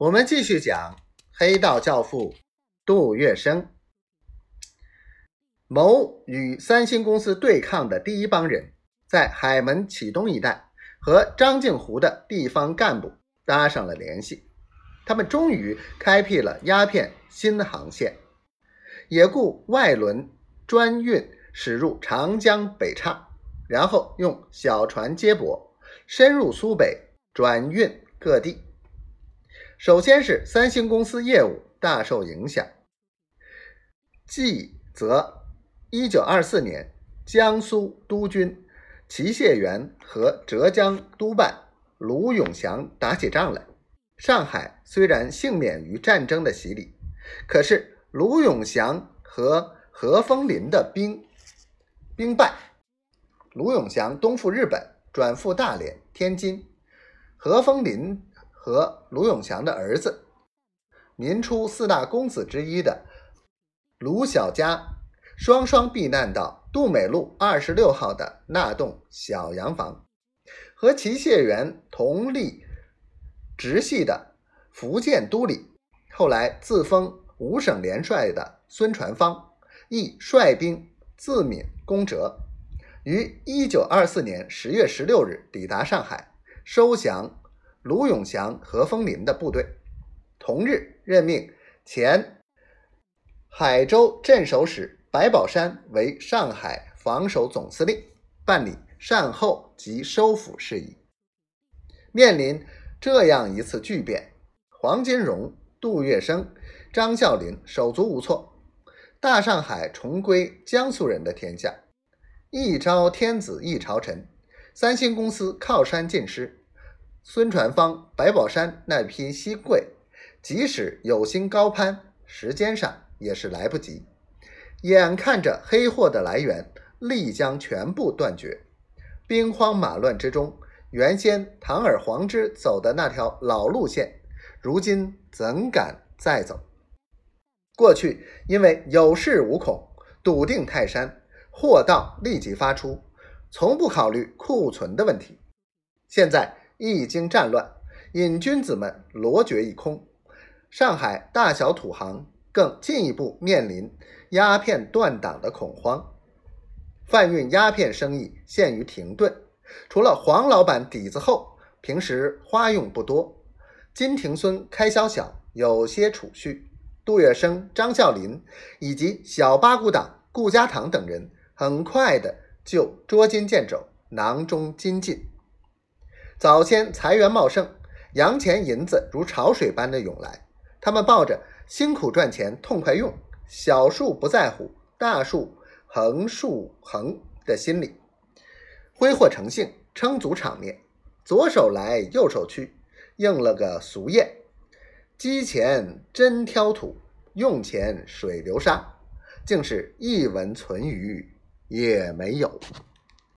我们继续讲黑道教父杜月笙。谋与三星公司对抗的第一帮人，在海门启东一带和张静湖的地方干部搭上了联系。他们终于开辟了鸦片新航线，也雇外轮专运驶入长江北岔，然后用小船接驳，深入苏北，转运各地。首先是三星公司业务大受影响，继则一九二四年江苏督军齐燮元和浙江督办卢永祥打起仗来，上海虽然幸免于战争的洗礼，可是卢永祥和何风林的兵兵败，卢永祥东赴日本，转赴大连、天津，何风林。和卢永祥的儿子，民初四大公子之一的卢小佳，双双避难到杜美路二十六号的那栋小洋房，和齐谢元同立直系的福建都里，后来自封五省联帅的孙传芳，亦率兵自闽攻浙，于一九二四年十月十六日抵达上海，收降。卢永祥、何风林的部队，同日任命前海州镇守使白宝山为上海防守总司令，办理善后及收复事宜。面临这样一次巨变，黄金荣、杜月笙、张啸林手足无措，大上海重归江苏人的天下。一朝天子一朝臣，三星公司靠山尽失。孙传芳、白宝山那批新贵，即使有心高攀，时间上也是来不及。眼看着黑货的来源立将全部断绝，兵荒马乱之中，原先堂而皇之走的那条老路线，如今怎敢再走？过去因为有恃无恐，笃定泰山，货到立即发出，从不考虑库存的问题。现在。一经战乱，瘾君子们罗绝一空，上海大小土行更进一步面临鸦片断档的恐慌，贩运鸦片生意陷于停顿。除了黄老板底子厚，平时花用不多，金庭孙开销小，有些储蓄。杜月笙、张啸林以及小八股党顾家堂等人，很快的就捉襟见肘，囊中金尽。早先财源茂盛，洋钱银子如潮水般的涌来，他们抱着辛苦赚钱、痛快用，小数不在乎，大数横竖横的心理，挥霍成性，撑足场面，左手来右手去，应了个俗谚：积钱真挑土，用钱水流沙，竟是一文存余也没有。